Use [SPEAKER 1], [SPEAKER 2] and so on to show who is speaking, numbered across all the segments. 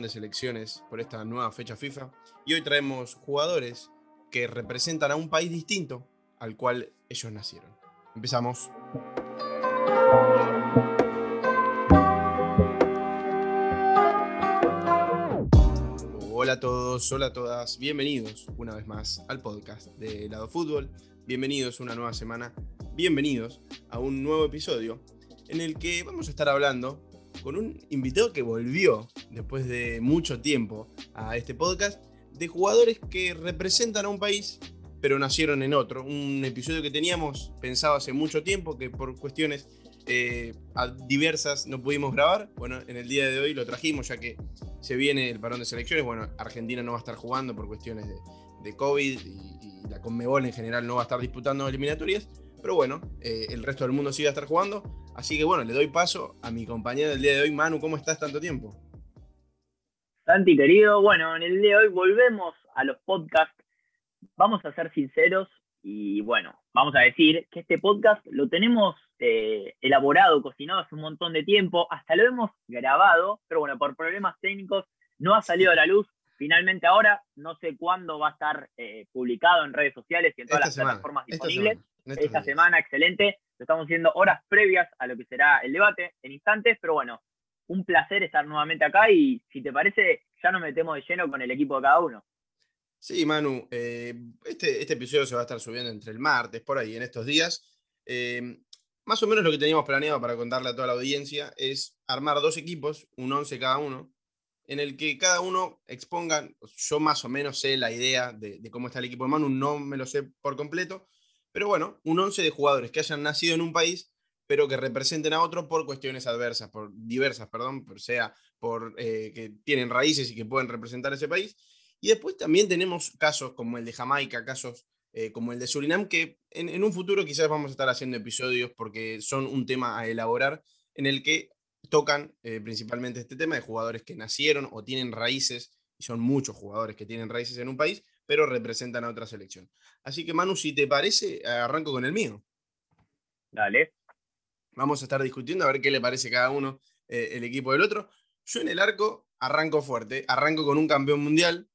[SPEAKER 1] de selecciones por esta nueva fecha FIFA y hoy traemos jugadores que representan a un país distinto al cual ellos nacieron. Empezamos. Hola a todos, hola a todas, bienvenidos una vez más al podcast de Lado Fútbol, bienvenidos una nueva semana, bienvenidos a un nuevo episodio en el que vamos a estar hablando con un invitado que volvió después de mucho tiempo a este podcast de jugadores que representan a un país pero nacieron en otro. Un episodio que teníamos pensado hace mucho tiempo que por cuestiones eh, diversas no pudimos grabar. Bueno, en el día de hoy lo trajimos ya que se viene el parón de selecciones. Bueno, Argentina no va a estar jugando por cuestiones de, COVID y, la Conmebol en general no va a estar disputando eliminatorias. Pero bueno, eh, el resto del mundo sí va a estar jugando. Así que bueno, le doy paso a mi compañero del día de hoy, Manu. ¿Cómo estás tanto tiempo?
[SPEAKER 2] Santi, querido, bueno, en el día de hoy volvemos a los podcasts. Vamos a ser sinceros y bueno, vamos a decir que este podcast lo tenemos eh, elaborado, cocinado hace un montón de tiempo, hasta lo hemos grabado, pero bueno, por problemas técnicos no ha salido a la luz. Finalmente ahora, no sé cuándo va a estar eh, publicado en redes sociales y en todas las plataformas disponibles. Esta semana, excelente. Estamos haciendo horas previas a lo que será el debate en instantes, pero bueno, un placer estar nuevamente acá y si te parece, ya nos metemos de lleno con el equipo de cada uno.
[SPEAKER 1] Sí, Manu, eh, este, este, episodio se va a estar subiendo entre el martes, por ahí, en estos días. Eh, más o menos lo que teníamos planeado para contarle a toda la audiencia es armar dos equipos, un 11 cada uno, en el que cada uno exponga, yo más o menos sé la idea de, de cómo está el equipo de Manu, no me lo sé por completo, pero bueno, un 11 de jugadores que hayan nacido en un país, pero que representen a otro por cuestiones adversas, por diversas, perdón, por sea por eh, que tienen raíces y que pueden representar ese país. Y después también tenemos casos como el de Jamaica, casos eh, como el de Surinam, que en, un futuro quizás vamos a estar haciendo episodios porque son un tema a elaborar en el que tocan eh, principalmente este tema de jugadores que nacieron o tienen raíces, y son muchos jugadores que tienen raíces en un país, pero representan a otra selección. Así que Manu, si te parece, arranco con el mío.
[SPEAKER 2] Dale.
[SPEAKER 1] Vamos a estar discutiendo a ver qué le parece cada uno eh, el equipo del otro. Yo en el arco arranco fuerte, arranco con un campeón mundial,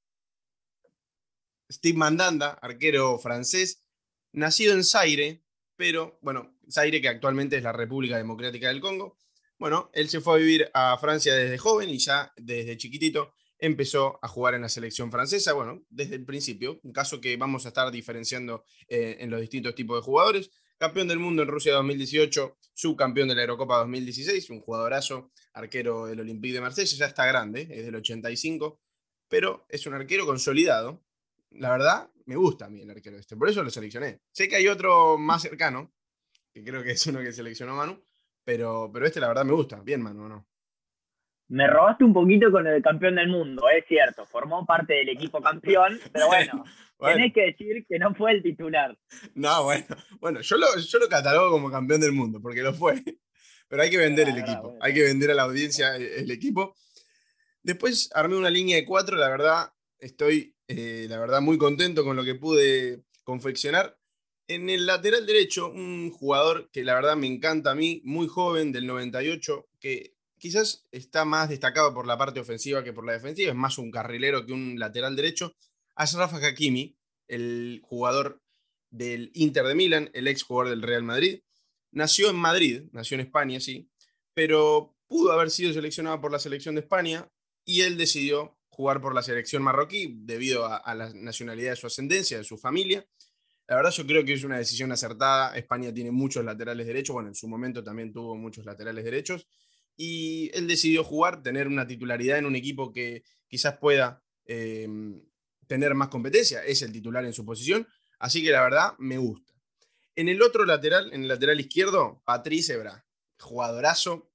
[SPEAKER 1] Steve Mandanda, arquero francés, nacido en Zaire, pero bueno, Zaire que actualmente es la República Democrática del Congo. Bueno, él se fue a vivir a Francia desde joven y ya desde chiquitito empezó a jugar en la selección francesa, bueno, desde el principio, un caso que vamos a estar diferenciando eh, en los distintos tipos de jugadores. Campeón del mundo en Rusia 2018, subcampeón de la Eurocopa 2016, un jugadorazo, arquero del Olympique de Marsella, ya está grande, es del 85, pero es un arquero consolidado. La verdad, me gusta a mí el arquero este, por eso lo seleccioné. Sé que hay otro más cercano, que creo que es uno que seleccionó Manu, pero, pero este la verdad me gusta. Bien, Manu, ¿no?
[SPEAKER 2] Me robaste un poquito con el campeón del mundo, es cierto, formó parte del equipo campeón, pero bueno, tenés que decir que no fue el titular.
[SPEAKER 1] No, bueno, bueno, yo lo, yo lo catalogo como campeón del mundo, porque lo fue. Pero hay que vender el equipo, hay que vender a la audiencia el, equipo. Después armé una línea de cuatro, la verdad, estoy, eh, la verdad, muy contento con lo que pude confeccionar. En el lateral derecho, un jugador que la verdad me encanta a mí, muy joven, del 98, que quizás está más destacado por la parte ofensiva que por la defensiva, es más un carrilero que un lateral derecho. Rafa Hakimi, el jugador del Inter de Milán, el ex jugador del Real Madrid. Nació en Madrid, nació en España, sí, pero pudo haber sido seleccionado por la selección de España y él decidió jugar por la selección marroquí debido a, la nacionalidad de su ascendencia, de su familia. La verdad yo creo que es una decisión acertada. España tiene muchos laterales derechos, bueno, en su momento también tuvo muchos laterales derechos y él decidió jugar, tener una titularidad en un equipo que quizás pueda em, tener más competencia, es el titular en su posición, así que la verdad me gusta. En el otro lateral, en el lateral izquierdo, Patrice Ebra, jugadorazo,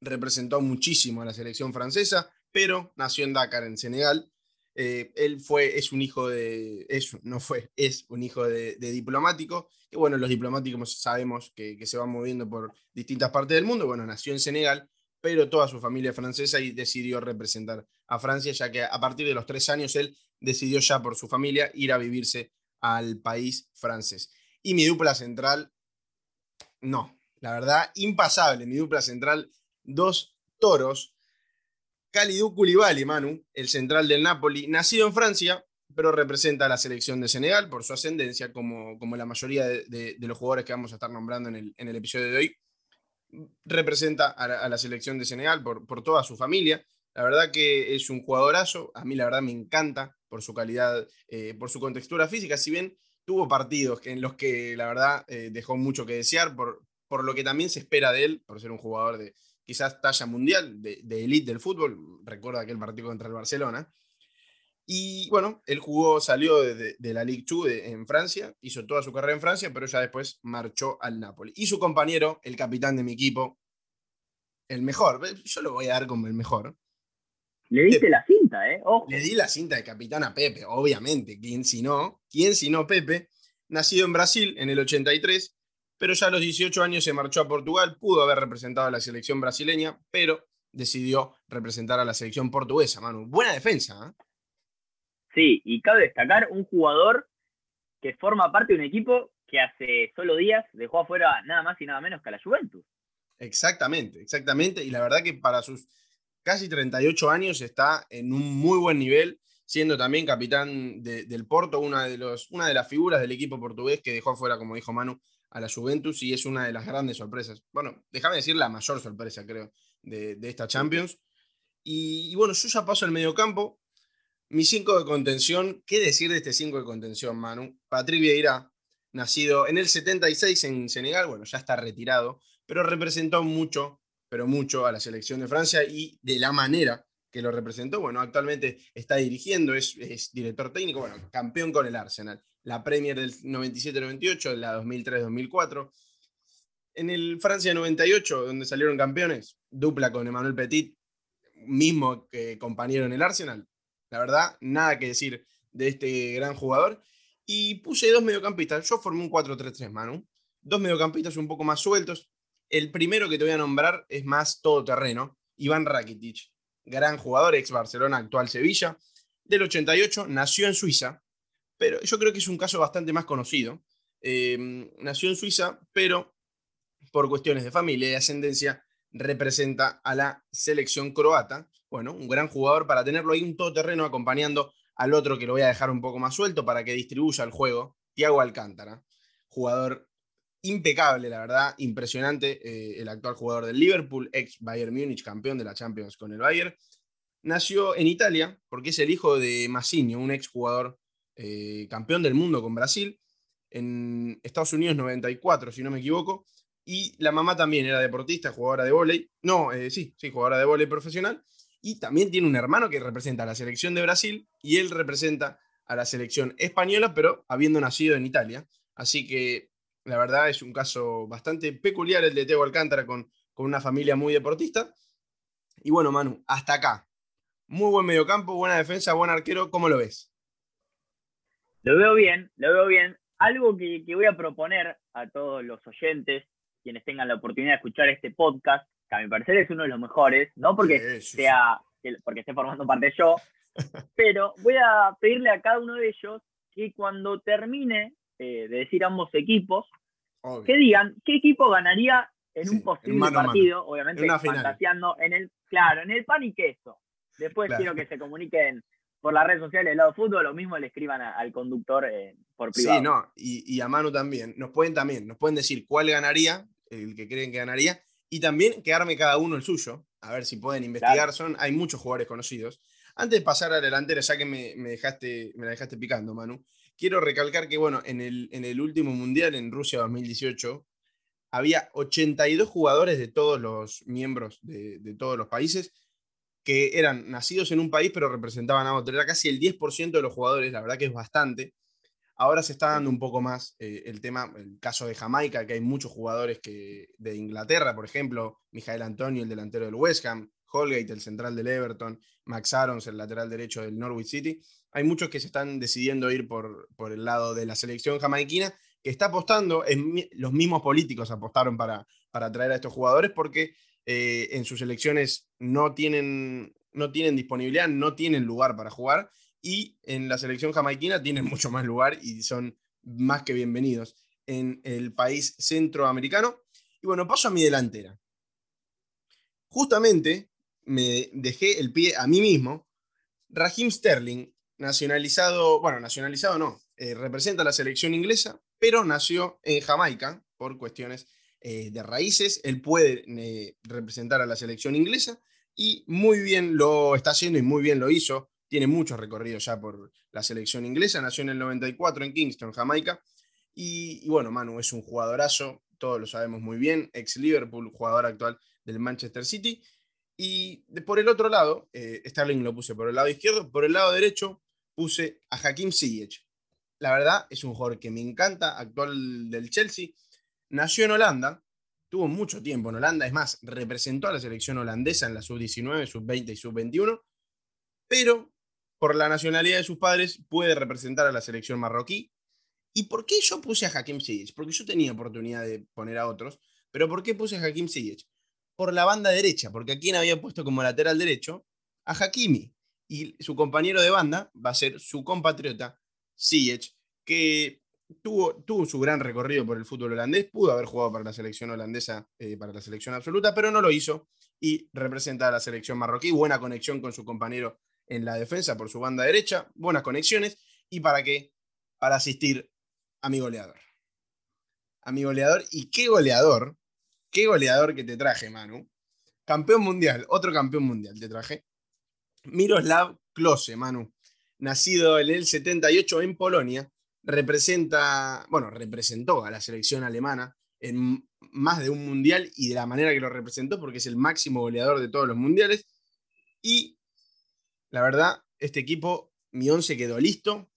[SPEAKER 1] representó muchísimo a la selección francesa, pero nació en Dakar, en Senegal, eh, él fue, es un hijo de, no fue, es un hijo de, diplomático, que bueno, los diplomáticos sabemos que, se van moviendo por distintas partes del mundo, bueno, nació en Senegal, pero toda su familia es francesa y decidió representar a Francia, ya que a partir de los tres años él decidió ya por su familia ir a vivirse al país francés. Y mi dupla central, no, la verdad, impasable, mi dupla central, dos toros Kalidou Koulibaly, Manu, el central del Napoli, nacido en Francia, pero representa a la selección de Senegal por su ascendencia, como, como la mayoría de, los jugadores que vamos a estar nombrando en el, en el episodio de hoy. Representa a la, selección de Senegal por, por, toda su familia. La verdad que es un jugadorazo. A mí, la verdad, me encanta por su calidad, eh, por su contextura física. Si bien tuvo partidos en los que, la verdad, eh, dejó mucho que desear, por, por lo que también se espera de él, por ser un jugador de quizás talla mundial, de, de elite del fútbol. Recuerda aquel partido contra el Barcelona y bueno, él jugó, salió de, la Ligue 2 en Francia, hizo toda su carrera en Francia, pero ya después marchó al Napoli. Y su compañero, el capitán de mi equipo, el mejor, yo lo voy a dar como el mejor.
[SPEAKER 2] Le diste la cinta, ¿eh?
[SPEAKER 1] Le di la cinta de capitán a Pepe, obviamente. ¿Quién si no? ¿Quién si no Pepe? Nacido en Brasil en el 83, pero ya a los 18 años se marchó a Portugal, pudo haber representado a la selección brasileña, pero decidió representar a la selección portuguesa, Manu. Buena defensa, ¿eh?
[SPEAKER 2] Sí, y cabe destacar un jugador que forma parte de un equipo que hace solo días dejó afuera nada más y nada menos que a la Juventus.
[SPEAKER 1] Exactamente, exactamente. Y la verdad que para sus casi 38 años está en un muy buen nivel, siendo también capitán del Porto, una de, los, una de las figuras del equipo portugués que dejó afuera, como dijo Manu, a la Juventus y es una de las grandes sorpresas. Bueno, déjame decir la mayor sorpresa, creo, de, esta Champions. Y, y, bueno, yo ya paso al mediocampo. Mi 5 de contención, ¿qué decir de este 5 de contención, Manu? Patrick Vieira, nacido en el 76 en Senegal, bueno, ya está retirado, pero representó mucho, pero mucho a la selección de Francia y de la manera que lo representó, bueno, actualmente está dirigiendo, es, director técnico, bueno, campeón con el Arsenal, la Premier del 97-98, la 2003-2004. En el Francia 98, donde salieron campeones, dupla con Emmanuel Petit, mismo que compañero en el Arsenal, la verdad, nada que decir de este gran jugador. Y puse dos mediocampistas. Yo formé un 4-3-3, Manu. Dos mediocampistas un poco más sueltos. El primero que te voy a nombrar es más todoterreno. Iván Rakitic. Gran jugador, ex Barcelona, actual Sevilla. Del 88, nació en Suiza. Pero yo creo que es un caso bastante más conocido. Em, nació en Suiza, pero por cuestiones de familia y ascendencia, representa a la selección croata bueno, un gran jugador para tenerlo ahí un todoterreno acompañando al otro que lo voy a dejar un poco más suelto para que distribuya el juego, Tiago Alcántara, jugador impecable, la verdad, impresionante, eh, el actual jugador del Liverpool, ex Bayern Múnich, campeón de la Champions con el Bayern. Nació en Italia porque es el hijo de Massinio, un ex jugador eh, campeón del mundo con Brasil, en Estados Unidos 94, si no me equivoco, y la mamá también era deportista, jugadora de vóley, no, eh, sí, sí, jugadora de vóley profesional, y también tiene un hermano que representa a la selección de Brasil y él representa a la selección española, pero habiendo nacido en Italia. Así que la verdad es un caso bastante peculiar el de Teo Alcántara con, con una familia muy deportista. Y bueno, Manu, hasta acá. Muy buen mediocampo, buena defensa, buen arquero. ¿Cómo lo ves?
[SPEAKER 2] Lo veo bien, lo veo bien. Algo que, que voy a proponer a todos los oyentes, quienes tengan la oportunidad de escuchar este podcast, que a mi parecer es uno de los mejores, no porque sea porque esté formando parte yo, pero voy a pedirle a cada uno de ellos que cuando termine eh, de decir ambos equipos, que digan qué equipo ganaría en un posible partido, obviamente fantaseando en el, claro, en el pan y queso. Después quiero que se comuniquen por las redes sociales del lado fútbol, lo mismo le escriban al conductor eh, por privado.
[SPEAKER 1] Sí, no, y, y, a Manu también. Nos pueden también, nos pueden decir cuál ganaría, el que creen que ganaría, y también quedarme cada uno el suyo, a ver si pueden investigar. Son, hay muchos jugadores conocidos. Antes de pasar a la delantera, ya que me, dejaste, me la dejaste picando, Manu, quiero recalcar que, bueno, en el, en el último Mundial, en Rusia 2018, había 82 jugadores de todos los miembros de, de todos los países que eran nacidos en un país, pero representaban a otro. Era casi el 10% de los jugadores, la verdad que es bastante. Ahora se está dando un poco más eh, el tema, el caso de Jamaica, que hay muchos jugadores que, de Inglaterra, por ejemplo, Mijael Antonio, el delantero del West Ham, Holgate, el central del Everton, Max Arons, el lateral derecho del Norwich City. Hay muchos que se están decidiendo ir por, por el lado de la selección jamaiquina, que está apostando, los mismos políticos apostaron para, para traer a estos jugadores porque eh, en sus elecciones no tienen, no tienen disponibilidad, no tienen lugar para jugar y en la selección jamaiquina tienen mucho más lugar y son más que bienvenidos en el país centroamericano. Y bueno, paso a mi delantera. Justamente me dejé el pie a mí mismo. Raheem Sterling, nacionalizado, bueno, nacionalizado no, eh, representa a la selección inglesa, pero nació en Jamaica por cuestiones eh, de raíces. Él puede eh, representar a la selección inglesa y muy bien lo está haciendo y muy bien lo hizo. Tiene muchos recorridos ya por la selección inglesa. Nació en el 94 en Kingston, Jamaica. Y, bueno, Manu es un jugadorazo, todos lo sabemos muy bien, ex Liverpool, jugador actual del Manchester City. Y por el otro lado, eh, Sterling lo puse por el lado izquierdo, por el lado derecho puse a Hakim Ziyech. La verdad, es un jugador que me encanta, actual del Chelsea. Nació en Holanda, tuvo mucho tiempo en Holanda, es más, representó a la selección holandesa en la sub-19, sub-20 y sub-21, pero por la nacionalidad de sus padres puede representar a la selección marroquí. ¿Y por qué yo puse a Hakim Ziyech? Porque yo tenía oportunidad de poner a otros, pero ¿por qué puse a Hakim Ziyech? Por la banda derecha, porque a quien había puesto como lateral derecho a Hakimi. Y su compañero de banda va a ser su compatriota Ziyech, que tuvo, tuvo su gran recorrido por el fútbol holandés, pudo haber jugado para la selección holandesa, eh, para la selección absoluta, pero no lo hizo y representa a la selección marroquí. Buena conexión con su compañero en la defensa por su banda derecha, buenas conexiones. ¿Y para qué? Para asistir a mi goleador. A mi goleador. ¿Y qué goleador? ¿Qué goleador que te traje, Manu? Campeón mundial, otro campeón mundial te traje. Miroslav Klose, Manu. Nacido en el 78 en Polonia, representa, bueno, representó a la selección alemana en más de un mundial y de la manera que lo representó, porque es el máximo goleador de todos los mundiales. Y la verdad, este equipo, mi 11 quedó listo.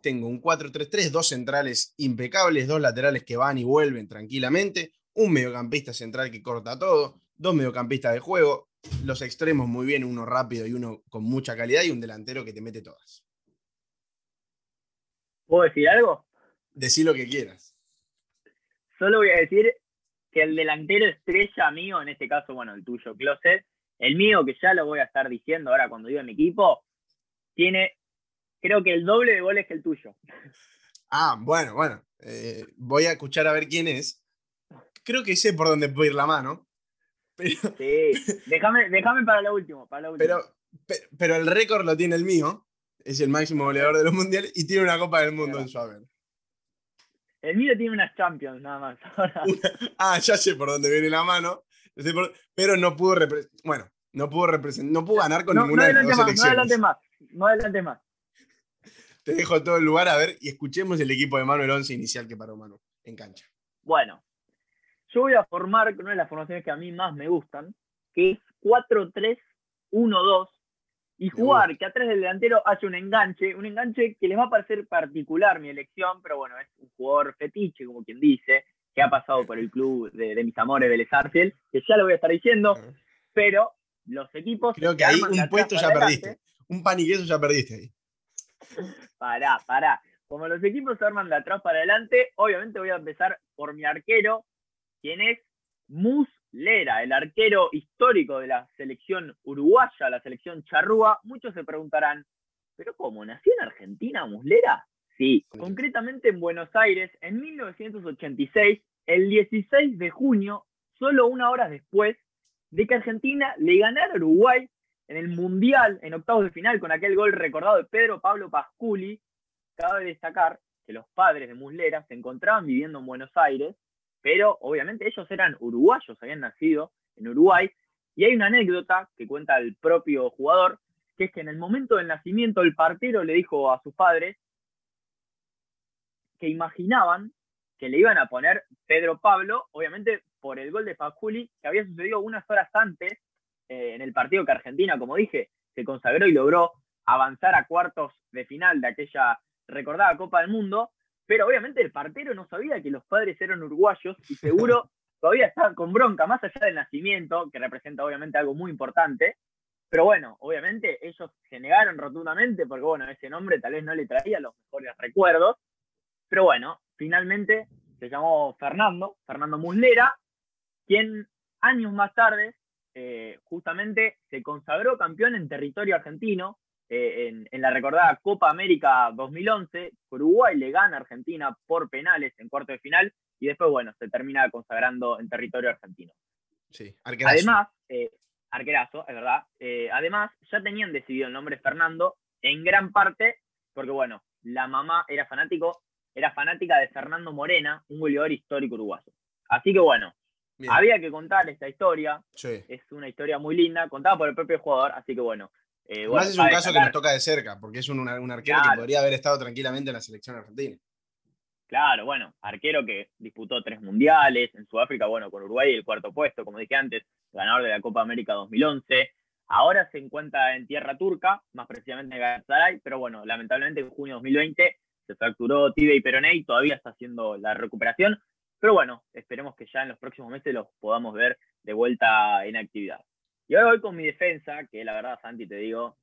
[SPEAKER 1] Tengo un 4-3-3, dos centrales impecables, dos laterales que van y vuelven tranquilamente, un mediocampista central que corta todo, dos mediocampistas de juego, los extremos muy bien, uno rápido y uno con mucha calidad y un delantero que te mete todas.
[SPEAKER 2] ¿Puedo decir algo?
[SPEAKER 1] Decí lo que quieras.
[SPEAKER 2] Solo voy a decir que el delantero estrella mío, en este caso, bueno, el tuyo, Closet, el mío, que ya lo voy a estar diciendo ahora cuando diga mi equipo, tiene creo que el doble de goles que el tuyo.
[SPEAKER 1] Ah, bueno, bueno. Eh, voy a escuchar a ver quién es. Creo que sé por dónde puede ir la mano.
[SPEAKER 2] Sí, déjame, déjame para lo último. Para lo
[SPEAKER 1] Pero, pero, el récord lo tiene el mío. Es el máximo goleador de los mundiales y tiene una Copa del Mundo en su haber.
[SPEAKER 2] El mío tiene unas Champions nada más.
[SPEAKER 1] ah, ya sé por dónde viene la mano. Pero no pudo bueno, no pudo representar, no pudo ganar con ninguna de las dos
[SPEAKER 2] más, No adelante más, no adelante más.
[SPEAKER 1] Te dejo todo el lugar a ver y escuchemos el equipo de Manuel 11 inicial que paró Manu en cancha.
[SPEAKER 2] Bueno, yo voy a formar una de las formaciones que a mí más me gustan, que es 4-3-1-2, y jugar que atrás del delantero haya un enganche, un enganche que les va a parecer particular mi elección, pero bueno, es un jugador fetiche, como quien dice, que ha pasado por el club de, mis amores, Vélez Arfield, que ya lo voy a estar diciendo, pero los equipos...
[SPEAKER 1] Creo que ahí un puesto ya perdiste, un pan ya perdiste ahí.
[SPEAKER 2] Pará, pará. Como los equipos se arman de atrás para adelante, obviamente voy a empezar por mi arquero, quien es Muslera, el arquero histórico de la selección uruguaya, la selección charrúa. Muchos se preguntarán, ¿pero cómo? ¿Nació en Argentina Muslera? Sí, concretamente en Buenos Aires, en 1986, el 16 de junio, solo una hora después de que Argentina le ganara a Uruguay en el Mundial, en octavos de final, con aquel gol recordado de Pedro Pablo Pasculi, cabe destacar que los padres de Muslera se encontraban viviendo en Buenos Aires, pero obviamente ellos eran uruguayos, habían nacido en Uruguay, y hay una anécdota que cuenta el propio jugador, que es que en el momento del nacimiento el partero le dijo a sus padres que imaginaban que le iban a poner Pedro Pablo, obviamente por el gol de Pasculi, que había sucedido unas horas antes eh, en el partido que Argentina, como dije, se consagró y logró avanzar a cuartos de final de aquella recordada Copa del Mundo, pero obviamente el partero no sabía que los padres eran uruguayos y seguro todavía estaba con bronca, más allá del nacimiento, que representa obviamente algo muy importante. Pero bueno, obviamente ellos se negaron rotundamente porque, bueno, ese nombre tal vez no le traía los mejores recuerdos. Pero bueno, finalmente se llamó Fernando, Fernando Muslera, quien años más tarde eh, justamente se consagró campeón en territorio argentino eh, en, la recordada Copa América 2011. Uruguay le gana a Argentina por penales en cuarto de final y después, bueno, se termina consagrando en territorio argentino.
[SPEAKER 1] Sí,
[SPEAKER 2] Además, eh, arquerazo, es verdad. Eh, además, ya tenían decidido el nombre Fernando en gran parte porque, bueno, la mamá era fanático, era fanática de Fernando Morena, un goleador histórico uruguayo. Así que, bueno, había que contar esta historia. Es una historia muy linda, contada por el propio jugador, así que, bueno.
[SPEAKER 1] Eh, es un caso que nos toca de cerca, porque es un, arquero que podría haber estado tranquilamente en la selección argentina.
[SPEAKER 2] Claro, bueno, arquero que disputó tres mundiales, en Sudáfrica, bueno, con Uruguay el cuarto puesto, como dije antes, ganador de la Copa América 2011. Ahora se encuentra en tierra turca, más precisamente en Galatasaray, pero bueno, lamentablemente en junio de 2020 se fracturó tibia y peroné y todavía está haciendo la recuperación. Pero bueno, esperemos que ya en los próximos meses los podamos ver de vuelta en actividad. Y ahora voy con mi defensa, que la verdad, Santi, te digo,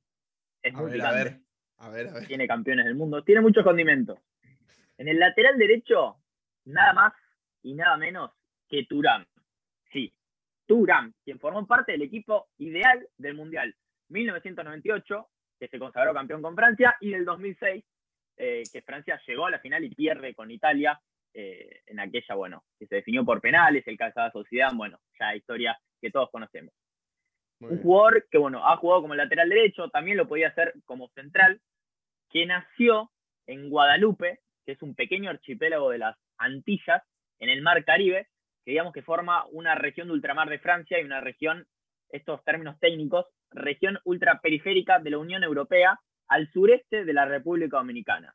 [SPEAKER 2] es muy
[SPEAKER 1] ver, a ver, a ver, a ver.
[SPEAKER 2] Tiene campeones del mundo, tiene muchos condimentos. En el lateral derecho, nada más y nada menos que Turán. Sí, Turán, quien formó parte del equipo ideal del Mundial 1998, que se consagró campeón con Francia, y del 2006, eh, que Francia llegó a la final y pierde con Italia eh, en aquella, bueno, que se definió por penales, el de Sociedad, bueno, ya historia que todos conocemos. Un jugador que, bueno, ha jugado como lateral derecho, también lo podía hacer como central, que nació en Guadalupe, que es un pequeño archipiélago de las Antillas en el mar Caribe, que digamos que forma una región de ultramar de Francia y una región, estos términos técnicos, región ultraperiférica de la Unión Europea al sureste de la República Dominicana.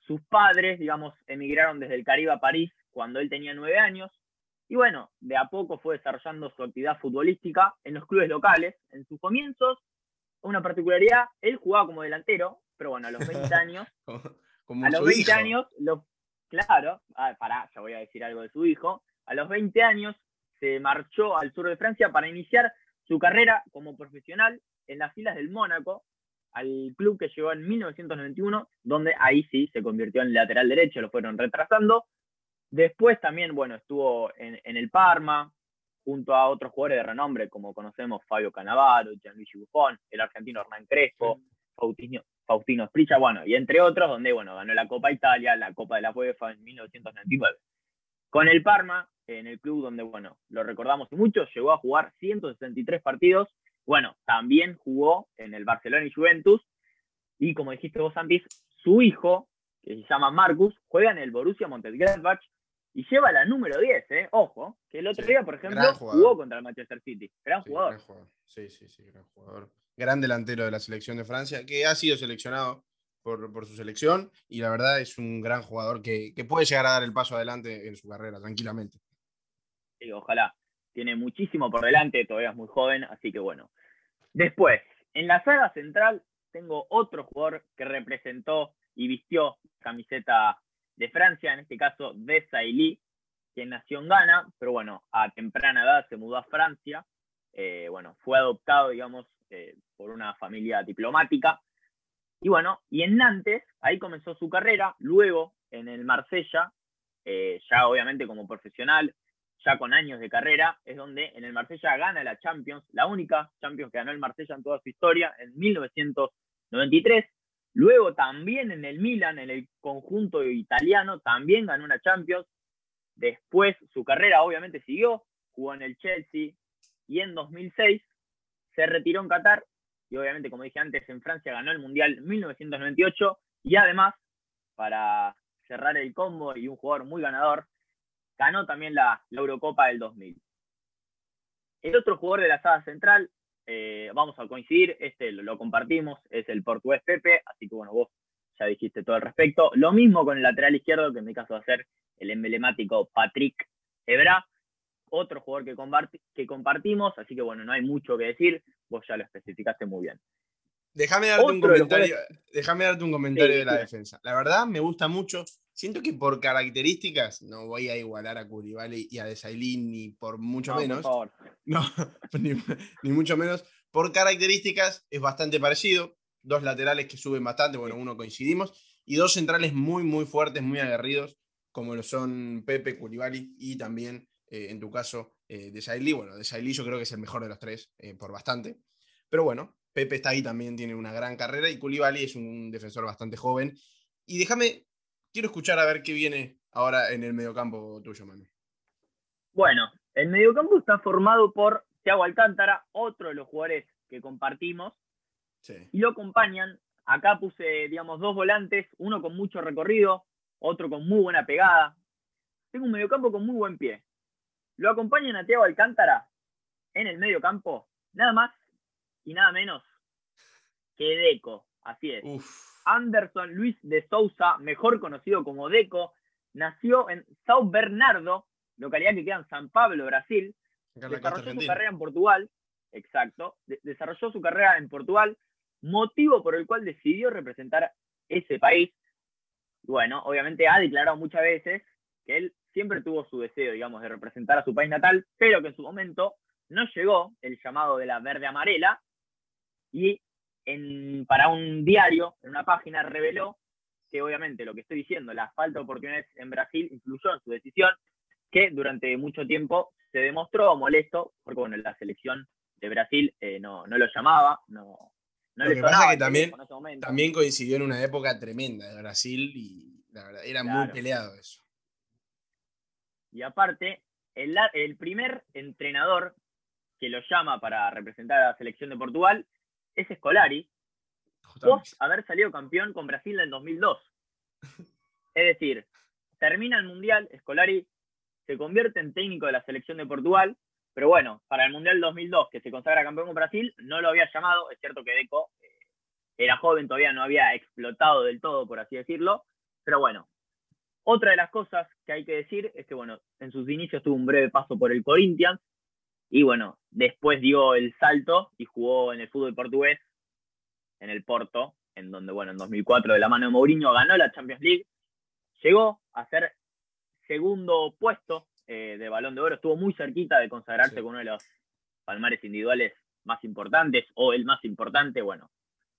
[SPEAKER 2] Sus padres, digamos, emigraron desde el Caribe a París cuando él tenía nueve años, y bueno, de a poco fue desarrollando su actividad futbolística en los clubes locales. En sus comienzos, una particularidad, él jugaba como delantero, pero bueno, a los 20 años a los 20 años, lo, claro, ah, pará, ya voy a decir algo de su hijo. A los 20 años se marchó al sur de Francia para iniciar su carrera como profesional en las filas del Mónaco, al club que llegó en 1991, donde ahí sí se convirtió en lateral derecho, lo fueron retrasando. Después también, bueno, estuvo en, el Parma, junto a otros jugadores de renombre, como conocemos Fabio Cannavaro, Gianluigi Buffon, el argentino Hernán Crespo, Faustino, Faustino Spricha, bueno, y entre otros, donde, bueno, ganó la Copa Italia, la Copa de la UEFA en 1999. Con el Parma, en el club donde, bueno, lo recordamos mucho, llegó a jugar 163 partidos, bueno, también jugó en el Barcelona y Juventus, y como dijiste vos antes, su hijo, que se llama Marcus, juega en el Borussia Mönchengladbach y lleva la número 10, ¿eh? Ojo, que el otro día, por ejemplo, jugó contra el Manchester City. Gran jugador.
[SPEAKER 1] Sí, sí, sí, gran jugador gran delantero de la selección de Francia, que ha sido seleccionado por, su selección y la verdad es un gran jugador que, puede llegar a dar el paso adelante en su carrera, tranquilamente.
[SPEAKER 2] Sí, ojalá. Tiene muchísimo por delante, todavía es muy joven, así que bueno. Después, en la saga central tengo otro jugador que representó y vistió camiseta de Francia, en este caso de Sailly, quien nació en Ghana, pero bueno, a temprana edad se mudó a Francia. Eh, bueno, fue adoptado, digamos, eh, por una familia diplomática. Y bueno, y en Nantes, ahí comenzó su carrera, luego en el Marsella, eh, ya obviamente como profesional, ya con años de carrera, es donde en el Marsella gana la Champions, la única Champions que ganó el Marsella en toda su historia, en 1993. Luego también en el Milan, en el conjunto italiano, también ganó una Champions. Después su carrera obviamente siguió, jugó en el Chelsea y en 2006 se retiró en Qatar y obviamente, como dije antes, en Francia ganó el Mundial 1998 y además, para cerrar el combo y un jugador muy ganador, ganó también la, Eurocopa del 2000. El otro jugador de la sala central, eh, vamos a coincidir, este lo, compartimos, es el portugués Pepe, así que bueno, vos ya dijiste todo al respecto. Lo mismo con el lateral izquierdo, que en mi caso va a ser el emblemático Patrick Ebra otro jugador que, que compartimos, así que bueno, no hay mucho que decir, vos ya lo especificaste muy bien.
[SPEAKER 1] Déjame darte, un comentario, déjame darte un comentario de la defensa. La verdad, me gusta mucho. Siento que por características no voy a igualar a Curibale y a Desailín ni por mucho menos. No, ni, ni, mucho menos. Por características es bastante parecido. Dos laterales que suben bastante, bueno, uno coincidimos. Y dos centrales muy, muy fuertes, muy aguerridos, como lo son Pepe, Curibali y también eh, en tu caso, eh, de Sailly. Bueno, de Sailly yo creo que es el mejor de los tres, eh, por bastante. Pero bueno, Pepe está ahí también, tiene una gran carrera y Koulibaly es un defensor bastante joven. Y déjame, quiero escuchar a ver qué viene ahora en el mediocampo tuyo, Manu.
[SPEAKER 2] Bueno, el mediocampo está formado por Thiago Alcántara, otro de los jugadores que compartimos, y lo acompañan. Acá puse, digamos, dos volantes, uno con mucho recorrido, otro con muy buena pegada. Tengo un mediocampo con muy buen pie. Lo acompañan a Thiago Alcántara en el mediocampo, nada más y nada menos que Deco. Así es. Anderson Luis de Sousa, mejor conocido como Deco, nació en São Bernardo, localidad que queda en San Pablo, Brasil. Desarrolló su carrera en Portugal. Exacto. desarrolló su carrera en Portugal, motivo por el cual decidió representar ese país. Bueno, obviamente ha declarado muchas veces que él siempre tuvo su deseo, digamos, de representar a su país natal, pero que en su momento no llegó el llamado de la verde amarela y en, para un diario, en una página, reveló que obviamente lo que estoy diciendo, la falta de oportunidades en Brasil influyó en su decisión, que durante mucho tiempo se demostró molesto, porque bueno, la selección de Brasil eh, no, no, lo llamaba, no,
[SPEAKER 1] no lo que pasa que también, también coincidió en una época tremenda de Brasil y la verdad, era muy peleado eso.
[SPEAKER 2] Y aparte, el, el primer entrenador que lo llama para representar a la selección de Portugal es Scolari, vos haber salido campeón con Brasil en 2002. Es decir, termina el Mundial, Scolari se convierte en técnico de la selección de Portugal, pero bueno, para el Mundial 2002, que se consagra campeón con Brasil, no lo había llamado. Es cierto que Deco eh, era joven, todavía no había explotado del todo, por así decirlo, pero bueno. Otra de las cosas que hay que decir es que, bueno, en sus inicios tuvo un breve paso por el Corinthians, y bueno, después dio el salto y jugó en el fútbol portugués, en el Porto, en donde, bueno, en 2004 de la mano de Mourinho ganó la Champions League. Llegó a ser segundo puesto eh, de balón de oro, estuvo muy cerquita de consagrarse con uno de los palmares individuales más importantes, o el más importante, bueno,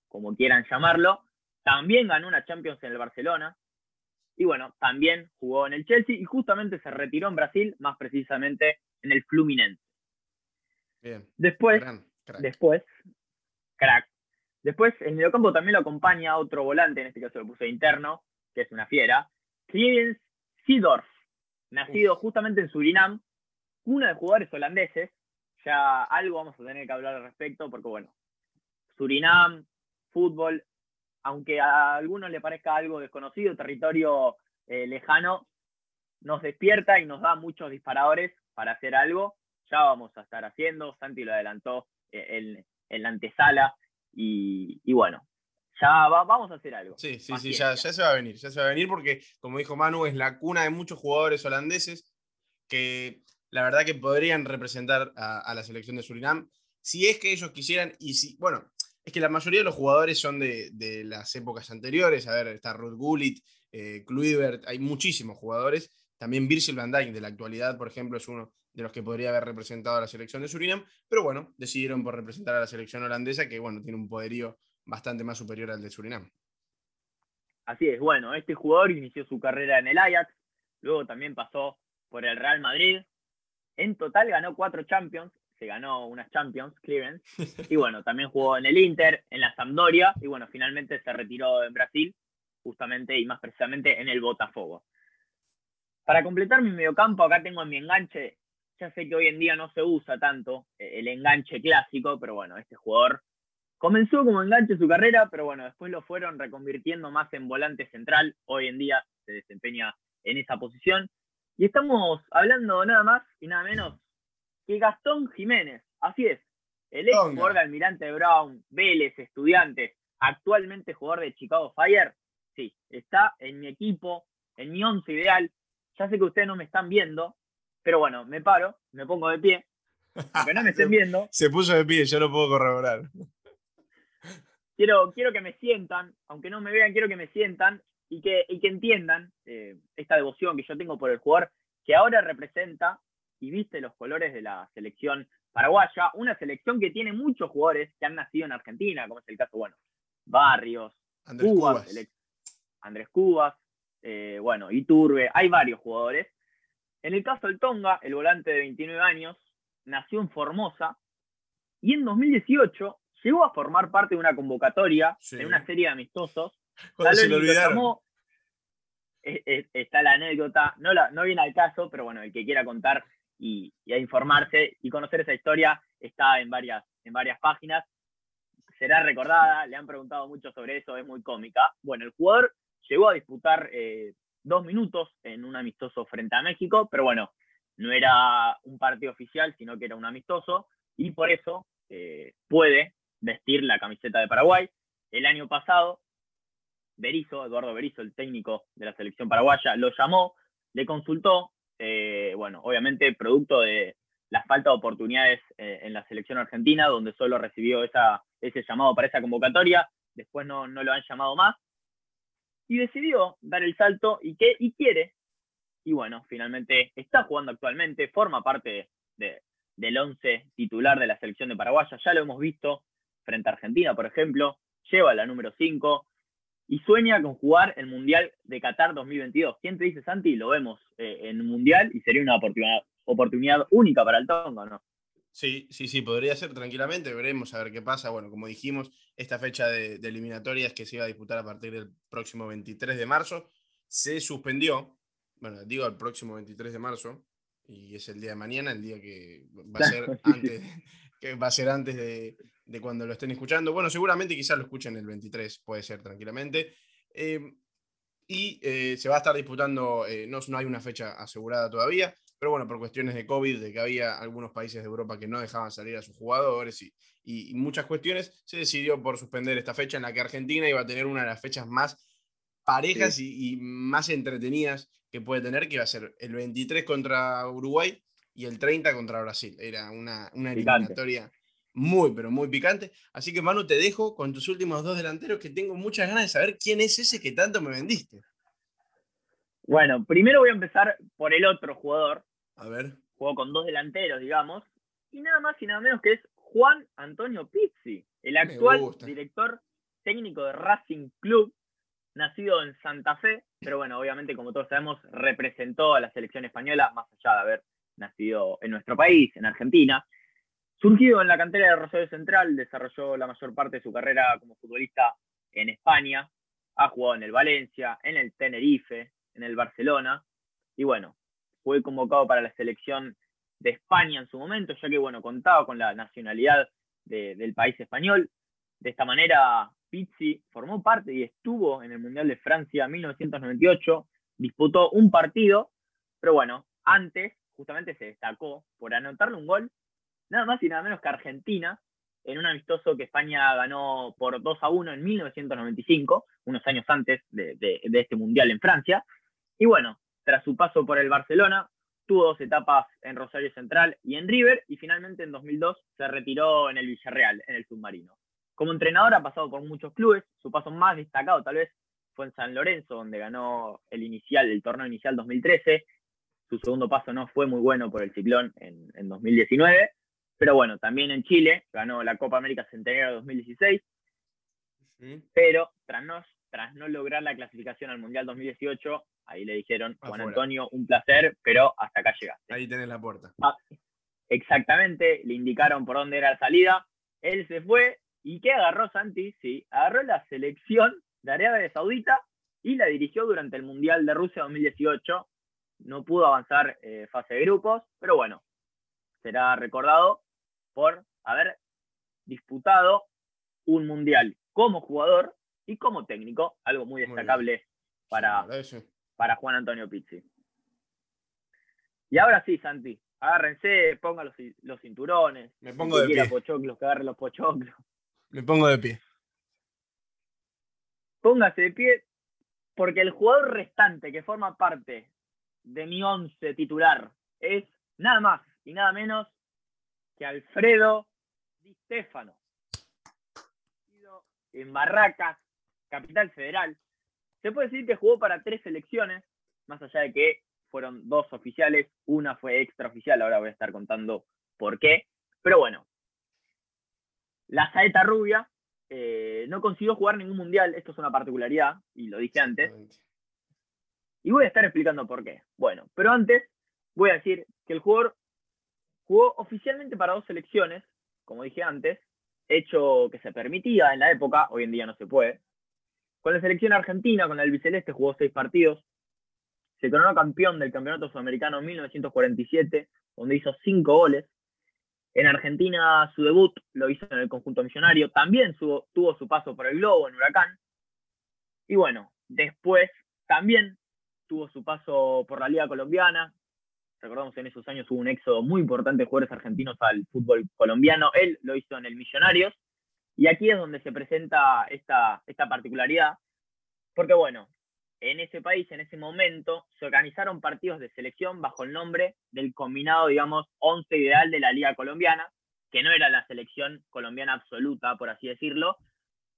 [SPEAKER 2] como quieran llamarlo. También ganó una Champions en el Barcelona. Y bueno, también jugó en el Chelsea y justamente se retiró en Brasil, más precisamente en el Fluminense. Después, después, crack. Después, en el campo también lo acompaña otro volante, en este caso lo puse interno, que es una fiera, Clemens Sidorf, nacido justamente en Surinam, uno de jugadores holandeses. Ya algo vamos a tener que hablar al respecto, porque bueno, Surinam, fútbol, aunque a algunos le parezca algo desconocido, territorio eh, lejano, nos despierta y nos da muchos disparadores para hacer algo ya vamos a estar haciendo. Santi lo adelantó eh, en, la antesala y, bueno, ya vamos a hacer algo.
[SPEAKER 1] Sí, sí, sí, ya, se va a venir, ya se va a venir porque, como dijo Manu, es la cuna de muchos jugadores holandeses que la verdad que podrían representar a, la selección de Surinam si es que ellos quisieran y si, bueno, es que la mayoría de los jugadores son de, las épocas anteriores, a ver, está Ruth Gullit, eh, Kluivert, hay muchísimos jugadores, también Virgil van Dijk de la actualidad, por ejemplo, es uno de los que podría haber representado a la selección de Surinam, pero bueno, decidieron por representar a la selección holandesa, que bueno, tiene un poderío bastante más superior al de Surinam.
[SPEAKER 2] Así es, bueno, este jugador inició su carrera en el Ajax, luego también pasó por el Real Madrid, en total ganó cuatro Champions, se ganó unas Champions, Clearance, y bueno, también jugó en el Inter, en la Sampdoria, y bueno, finalmente se retiró en Brasil, justamente y más precisamente en el Botafogo. Para completar mi mediocampo, acá tengo en mi enganche ya sé que hoy en día no se usa tanto eh, el enganche clásico, pero bueno, este jugador comenzó como enganche su carrera, pero bueno, después lo fueron reconvirtiendo más en volante central. Hoy en día se desempeña en esa posición. Y estamos hablando nada más y nada menos que Gastón Jiménez. Así es, el ex jugador de Almirante Brown, Vélez, estudiante, actualmente jugador de Chicago Fire. Sí, está en mi equipo, en mi once ideal. Ya sé que ustedes no me están viendo, pero bueno, me paro, me pongo de pie. Aunque no me estén viendo.
[SPEAKER 1] Se puso de pie, yo lo puedo corroborar.
[SPEAKER 2] Quiero, quiero que me sientan, aunque no me vean, quiero que me sientan y que, que entiendan eh, esta devoción que yo tengo por el jugador que ahora representa y viste los colores de la selección paraguaya, una selección que tiene muchos jugadores que han nacido en Argentina, como es el caso, bueno, Barrios,
[SPEAKER 1] Andrés Cubas,
[SPEAKER 2] Andrés Cubas, eh, bueno, Iturbe, hay varios jugadores en el caso del Tonga, el volante de 29 años, nació en Formosa y en 2018 llegó a formar parte de una convocatoria en una serie de amistosos.
[SPEAKER 1] Se lo
[SPEAKER 2] está la anécdota, no, la, no viene al caso, pero bueno, el que quiera contar y, a informarse y conocer esa historia. Está en varias, en varias páginas. Será recordada, le han preguntado mucho sobre eso, es muy cómica. Bueno, el jugador llegó a disputar eh, dos minutos en un amistoso frente a México, pero bueno, no era un partido oficial, sino que era un amistoso, y por eso eh, puede vestir la camiseta de Paraguay. El año pasado, Berizo, Eduardo Berizo, el técnico de la selección paraguaya, lo llamó, le consultó, eh, bueno, obviamente producto de la falta de oportunidades en la selección argentina, donde solo recibió ese llamado para esa convocatoria, después no, no lo han llamado más, y decidió dar el salto y, que, y quiere, y bueno, finalmente está jugando actualmente, forma parte de, del 11 titular de la selección de Paraguaya, ya lo hemos visto frente a Argentina, por ejemplo, lleva la número 5 y sueña con jugar el Mundial de Qatar 2022. ¿Quién te dice, Santi? Lo vemos eh, en un Mundial y sería una oportunidad, oportunidad única para el Tonga, ¿no?
[SPEAKER 1] Sí, sí, sí, podría ser tranquilamente, veremos a ver qué pasa. Bueno, como dijimos, esta fecha de, de eliminatorias que se iba a disputar a partir del próximo 23 de marzo se suspendió, bueno, digo el próximo 23 de marzo, y es el día de mañana, el día que va a ser antes, que va a ser antes de, cuando lo estén escuchando. Bueno, seguramente quizás lo escuchen el 23, puede ser tranquilamente. Eh, y eh, se va a estar disputando, eh, no, no hay una fecha asegurada todavía, pero bueno, por cuestiones de COVID, de que había algunos países de Europa que no dejaban salir a sus jugadores y, y, muchas cuestiones, se decidió por suspender esta fecha en la que Argentina iba a tener una de las fechas más parejas y, más entretenidas que puede tener, que iba a ser el 23 contra Uruguay y el 30 contra Brasil. Era una, una eliminatoria muy, pero muy picante. Así que Manu, te dejo con tus últimos dos delanteros que tengo muchas ganas de saber quién es ese que tanto me vendiste.
[SPEAKER 2] Bueno, primero voy a empezar por el otro jugador.
[SPEAKER 1] A ver.
[SPEAKER 2] Jugó con dos delanteros, digamos. Y nada más y nada menos que es Juan Antonio Pizzi, el actual director técnico de Racing Club, nacido en Santa Fe, pero bueno, obviamente, como todos sabemos, representó a la selección española, más allá de haber nacido en nuestro país, en Argentina. Surgido en la cantera de Rosario Central, desarrolló la mayor parte de su carrera como futbolista en España. Ha jugado en el Valencia, en el Tenerife, en el Barcelona. Y bueno, fue convocado para la selección de España en su momento, ya que bueno, contaba con la nacionalidad del país español. De esta manera Pizzi formó parte y estuvo en el Mundial de Francia 1998, disputó un partido, pero bueno, antes justamente se destacó por anotarle un gol, nada más y nada menos que Argentina, en un amistoso que España ganó por 2 a 1 en 1995, unos años antes de, de este Mundial en Francia. Y bueno, tras su paso por el Barcelona, tuvo dos etapas en Rosario Central y en River, y finalmente en 2002 se retiró en el Villarreal, en el submarino. Como entrenador ha pasado por muchos clubes, su paso más destacado tal vez fue en San Lorenzo, donde ganó el inicial, el torneo inicial 2013. Su segundo paso no fue muy bueno por el ciclón en, 2019, pero bueno, también en Chile ganó la Copa América Centenario 2016, pero tras no, tras no lograr la clasificación al Mundial 2018, ahí le dijeron, Juan Antonio, un placer, pero hasta acá llegaste.
[SPEAKER 1] Ahí tenés la puerta.
[SPEAKER 2] Ah, exactamente, le indicaron por dónde era la salida, él se fue, ¿Y qué agarró Santi? Sí, agarró la selección de Arabia Saudita y la dirigió durante el Mundial de Rusia 2018. No pudo avanzar eh, fase de grupos, pero bueno, será recordado por haber disputado un Mundial como jugador y como técnico, algo muy destacable para, para Juan Antonio Pizzi. Y ahora sí, Santi, agárrense, pongan los, cinturones.
[SPEAKER 1] Me pongo de pie.
[SPEAKER 2] Pochoclos, que agarren los pochoclos.
[SPEAKER 1] Me pongo de pie.
[SPEAKER 2] Póngase de pie porque el jugador restante que forma parte de mi once titular es nada más y nada menos que Alfredo Di Stefano. En Barracas, capital federal. Se puede decir que jugó para tres selecciones, más allá de que fueron dos oficiales, una fue extraoficial, ahora voy a estar contando por qué. Pero bueno, la saeta rubia eh, no consiguió jugar ningún mundial, esto es una particularidad, y lo dije antes. Y voy a estar explicando por qué. Bueno, pero antes voy a decir que el jugador jugó oficialmente para dos selecciones, como dije antes, hecho que se permitía en la época, hoy en día no se puede. Con la selección argentina, con el albiceleste, jugó seis partidos. se coronó campeón del Campeonato Sudamericano en 1947, donde hizo cinco goles. En Argentina su debut lo hizo en el conjunto millonario, también tuvo su paso por el Globo en Huracán. Y bueno, después también tuvo su paso por la Liga Colombiana. Recordamos en esos años hubo un éxodo muy importante de jugadores argentinos al fútbol colombiano. Él lo hizo en el Millonarios. Y aquí es donde se presenta esta, esta particularidad. Porque bueno, en ese país, en ese momento, se organizaron partidos de selección bajo el nombre del combinado, digamos, 11 ideal de la Liga Colombiana, que no era la selección colombiana absoluta, por así decirlo.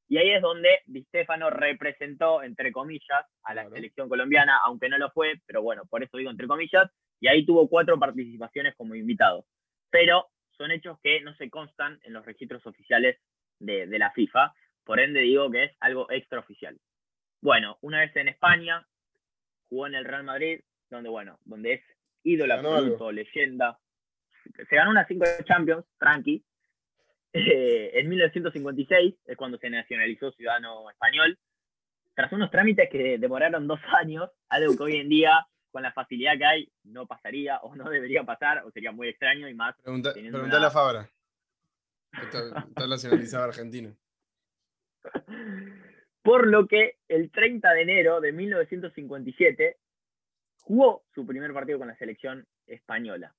[SPEAKER 2] Y ahí es donde Di Stefano representó, entre comillas, a la selección colombiana, aunque no lo fue, pero bueno, por eso digo entre comillas, y ahí tuvo cuatro participaciones como invitado. Pero son hechos que no se constan en los registros oficiales de, de la FIFA, por ende digo que es algo extraoficial. Bueno, una vez en España, jugó en el Real Madrid, donde, bueno, donde es ídolo absoluto, leyenda. Se ganó unas 5 Champions, tranqui. Eh, en 1956 es cuando se nacionalizó ciudadano español. Tras unos trámites que demoraron dos años, algo que hoy en día, con la facilidad que hay, no pasaría o no debería pasar, o sería muy extraño y más.
[SPEAKER 1] Preguntale a Fabra. Está, está nacionalizado argentino.
[SPEAKER 2] por lo que el 30 de enero de 1957 jugó su primer partido con la selección española.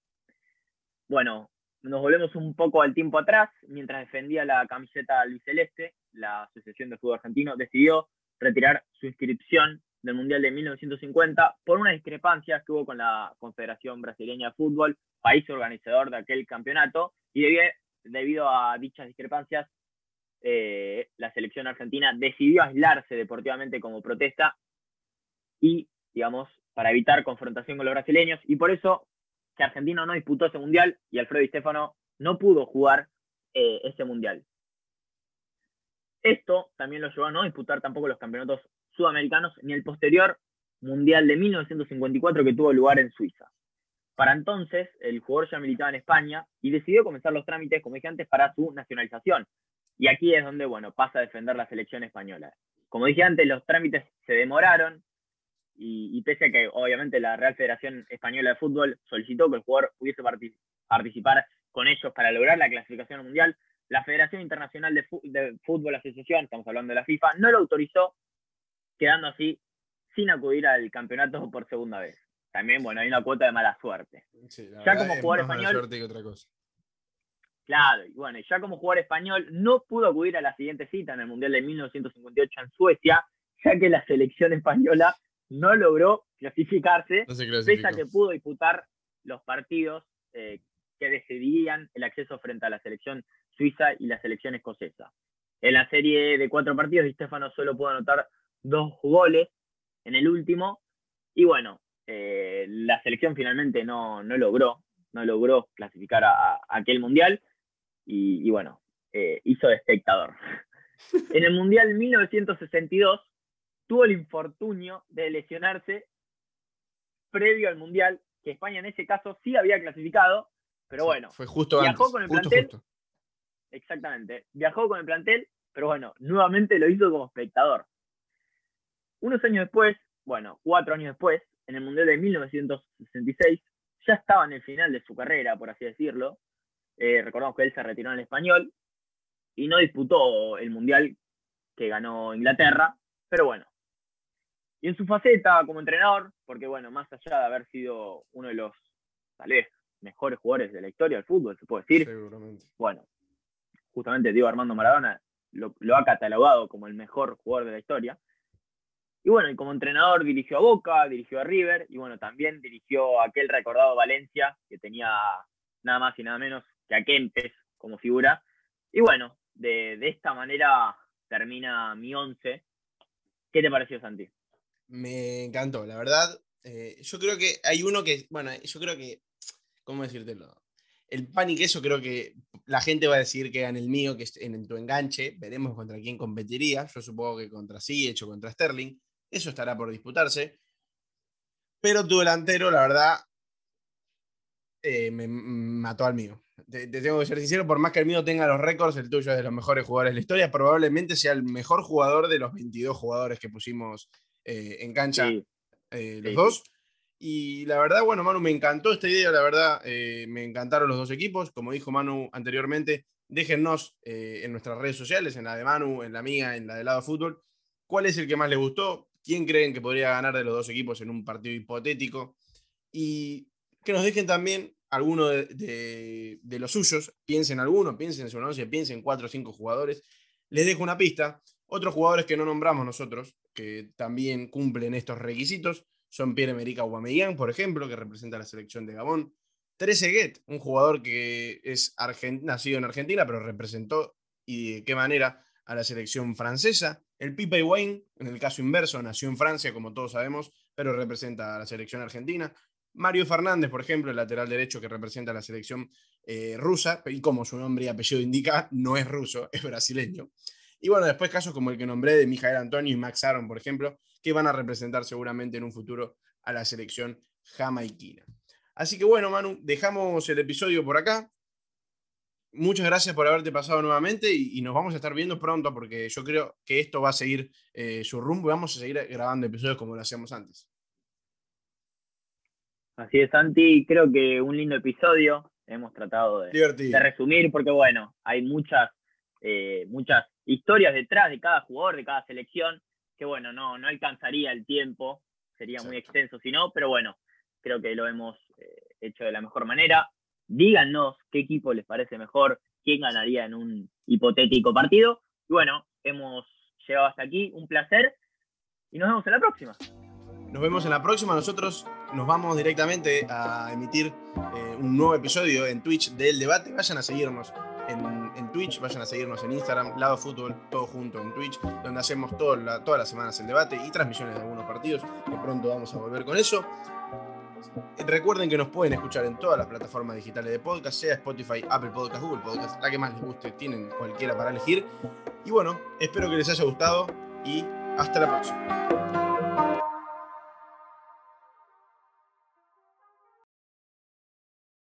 [SPEAKER 2] Bueno, nos volvemos un poco al tiempo atrás, mientras defendía la camiseta Celeste, la Asociación de Fútbol Argentino decidió retirar su inscripción del Mundial de 1950 por una discrepancia que hubo con la Confederación Brasileña de Fútbol, país organizador de aquel campeonato, y debido a dichas discrepancias, eh, la selección argentina decidió aislarse deportivamente como protesta y, digamos, para evitar confrontación con los brasileños. Y por eso que Argentina no disputó ese mundial y Alfredo Di Stefano no pudo jugar eh, ese mundial. Esto también lo llevó a no disputar tampoco los campeonatos sudamericanos ni el posterior mundial de 1954 que tuvo lugar en Suiza. Para entonces, el jugador ya militaba en España y decidió comenzar los trámites, como dije antes, para su nacionalización. Y aquí es donde, bueno, pasa a defender la selección española. Como dije antes, los trámites se demoraron y, pese a que obviamente la Real Federación Española de Fútbol solicitó que el jugador pudiese participar con ellos para lograr la clasificación mundial, la Federación Internacional de, Fútbol Asociación, estamos hablando de la FIFA, no lo autorizó, quedando así sin acudir al campeonato por segunda vez. También, bueno, hay una cuota de mala suerte.
[SPEAKER 1] ya como jugador español. otra cosa.
[SPEAKER 2] Claro, y bueno, ya como jugador español no pudo acudir a la siguiente cita en el Mundial de 1958 en Suecia, ya que la selección española no logró clasificarse, pese a que pudo disputar los partidos eh, que decidían el acceso frente a la selección suiza y la selección escocesa. En la serie de cuatro partidos, Di Stefano solo pudo anotar dos goles en el último, y bueno, eh, la selección finalmente no, no, logró, no logró clasificar a aquel mundial, y, bueno, eh, hizo de espectador. en el Mundial 1962 tuvo el infortunio de lesionarse previo al Mundial, que España en ese caso sí había clasificado, pero bueno,
[SPEAKER 1] fue justo viajó con el plantel.
[SPEAKER 2] Exactamente, viajó con el plantel, pero bueno, nuevamente lo hizo como espectador. Unos años después, bueno, cuatro años después, en el Mundial de 1966, ya estaba en el final de su carrera, por así decirlo, eh, recordamos que él se retiró en el español y no disputó el Mundial que ganó Inglaterra, pero bueno. Y en su faceta como entrenador, porque bueno, más allá de haber sido uno de los, tal vez, mejores jugadores de la historia del fútbol, se puede decir. Bueno, justamente Diego Armando Maradona lo, ha catalogado como el mejor jugador de la historia. Y bueno, y como entrenador dirigió a Boca, dirigió a River, y bueno, también dirigió a aquel recordado Valencia, que tenía nada más y nada menos que a Kempes como figura. Y bueno, de, esta manera termina mi once. ¿Qué te pareció, Santi?
[SPEAKER 1] Me encantó, la verdad. Eh, yo creo que hay uno que, bueno, yo creo que, ¿cómo decírtelo? El pan y queso creo que la gente va a decir que en el mío, que es en tu enganche. Veremos contra quién competiría. Yo supongo que contra sí, hecho contra Sterling. Eso estará por disputarse. Pero tu delantero, la verdad, eh, me mató al mío. Te, tengo que ser sincero, por más que el mío tenga los récords, el tuyo es de los mejores jugadores de la historia. Probablemente sea el mejor jugador de los 22 jugadores que pusimos eh, en cancha eh, los dos. Y la verdad, bueno, Manu, me encantó esta idea, la verdad, me encantaron los dos equipos. Como dijo Manu anteriormente, déjennos en nuestras redes sociales, en la de Manu, en la mía, en la de Lado Fútbol, cuál es el que más les gustó, quién creen que podría ganar de los dos equipos en un partido hipotético. Y que nos dejen también alguno de, los suyos, piensen alguno, piensen en su once, piensen cuatro o cinco jugadores. Les dejo una pista. Otros jugadores que no nombramos nosotros, que también cumplen estos requisitos, son Pierre-Emerick Aubameyang, por ejemplo, que representa la selección de Gabón. Trezeguet, un jugador que es nacido en Argentina, pero representó y de qué manera a la selección francesa. El Pipe Wayne, en el caso inverso, nació en Francia, como todos sabemos, pero representa a la selección argentina. Mario Fernández, por ejemplo, el lateral derecho que representa a la selección eh, rusa, y como su nombre y apellido indica, no es ruso, es brasileño. Y bueno, después casos como el que nombré de Mijael Antonio y Max Aaron, por ejemplo, que van a representar seguramente en un futuro a la selección jamaiquina. Así que bueno, Manu, dejamos el episodio por acá. Muchas gracias por haberte pasado nuevamente y, nos vamos a estar viendo pronto porque yo creo que esto va a seguir eh, su rumbo y vamos a seguir grabando episodios como lo hacíamos antes.
[SPEAKER 2] Así es, Santi. Creo que un lindo episodio. Hemos tratado de, de resumir porque, bueno, hay muchas, eh, muchas historias detrás de cada jugador, de cada selección, que, bueno, no, no alcanzaría el tiempo. Sería muy extenso si no, pero bueno, creo que lo hemos eh, hecho de la mejor manera. Díganos qué equipo les parece mejor, quién ganaría en un hipotético partido. Y bueno, hemos llegado hasta aquí. Un placer y nos vemos en la próxima.
[SPEAKER 1] Nos vemos en la próxima. Nosotros nos vamos directamente a emitir eh, un nuevo episodio en Twitch del debate. Vayan a seguirnos en, Twitch, vayan a seguirnos en Instagram, Lado Fútbol, todo junto en Twitch, donde hacemos todas las semanas el debate y transmisiones de algunos partidos. Que pronto vamos a volver con eso. Recuerden que nos pueden escuchar en todas las plataformas digitales de podcast, sea Spotify, Apple Podcast, Google Podcast, la que más les guste, tienen cualquiera para elegir. Y bueno, espero que les haya gustado y hasta la próxima.